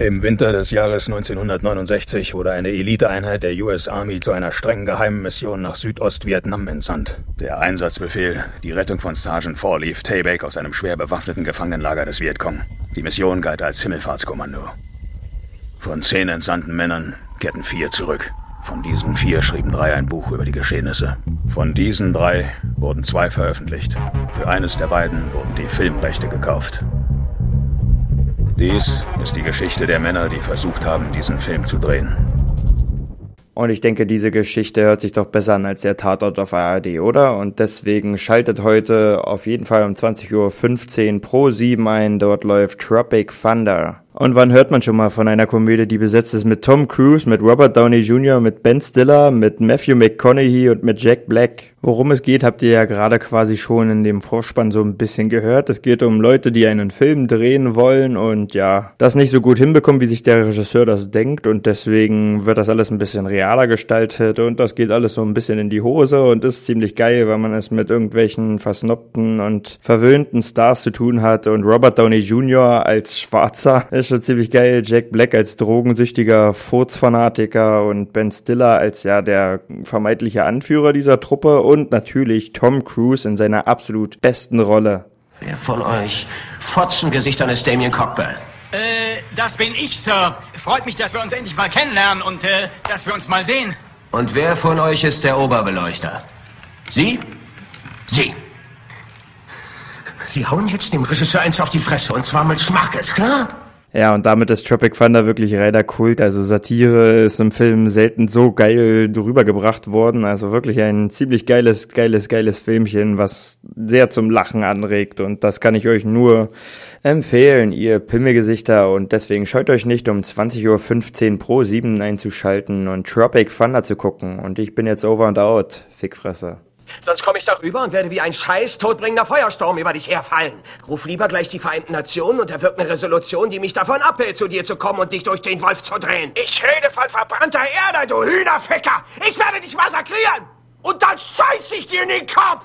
Im Winter des Jahres 1969 wurde eine Eliteeinheit der US Army zu einer streng geheimen Mission nach Südostvietnam entsandt. Der Einsatzbefehl, die Rettung von Sergeant Fourleaf Tayback aus einem schwer bewaffneten Gefangenenlager des Vietcong. Die Mission galt als Himmelfahrtskommando. Von zehn entsandten Männern kehrten vier zurück. Von diesen vier schrieben drei ein Buch über die Geschehnisse. Von diesen drei wurden zwei veröffentlicht. Für eines der beiden wurden die Filmrechte gekauft. Dies ist die Geschichte der Männer, die versucht haben, diesen Film zu drehen. Und ich denke, diese Geschichte hört sich doch besser an als der Tatort auf ARD, oder? Und deswegen schaltet heute auf jeden Fall um 20.15 Uhr pro 7 ein. Dort läuft Tropic Thunder. Und wann hört man schon mal von einer Komödie, die besetzt ist mit Tom Cruise, mit Robert Downey Jr., mit Ben Stiller, mit Matthew McConaughey und mit Jack Black? Worum es geht, habt ihr ja gerade quasi schon in dem Vorspann so ein bisschen gehört. Es geht um Leute, die einen Film drehen wollen und ja, das nicht so gut hinbekommen, wie sich der Regisseur das denkt und deswegen wird das alles ein bisschen realer gestaltet und das geht alles so ein bisschen in die Hose und ist ziemlich geil, weil man es mit irgendwelchen versnobten und verwöhnten Stars zu tun hat und Robert Downey Jr. als Schwarzer ist schon ziemlich geil. Jack Black als drogensüchtiger Furzfanatiker und Ben Stiller als ja der vermeintliche Anführer dieser Truppe und natürlich Tom Cruise in seiner absolut besten Rolle. Wer von euch Fotzengesichtern ist Damien Cockburn? Äh, das bin ich, Sir. Freut mich, dass wir uns endlich mal kennenlernen und äh, dass wir uns mal sehen. Und wer von euch ist der Oberbeleuchter? Sie? Sie. Sie hauen jetzt dem Regisseur eins auf die Fresse und zwar mit Schmackes, klar? Ja, und damit ist Tropic Thunder wirklich reiner Kult. Also Satire ist im Film selten so geil drüber gebracht worden. Also wirklich ein ziemlich geiles, geiles, geiles Filmchen, was sehr zum Lachen anregt. Und das kann ich euch nur empfehlen, ihr Pimmelgesichter. Und deswegen scheut euch nicht, um 20.15 Uhr pro 7 einzuschalten und Tropic Thunder zu gucken. Und ich bin jetzt over and out. Fickfresse. Sonst komme ich doch rüber und werde wie ein scheiß todbringender Feuersturm über dich herfallen. Ruf lieber gleich die Vereinten Nationen und erwirkt eine Resolution, die mich davon abhält, zu dir zu kommen und dich durch den Wolf zu drehen. Ich rede von verbrannter Erde, du Hühnerficker! Ich werde dich massakrieren! Und dann scheiß ich dir in den Kopf!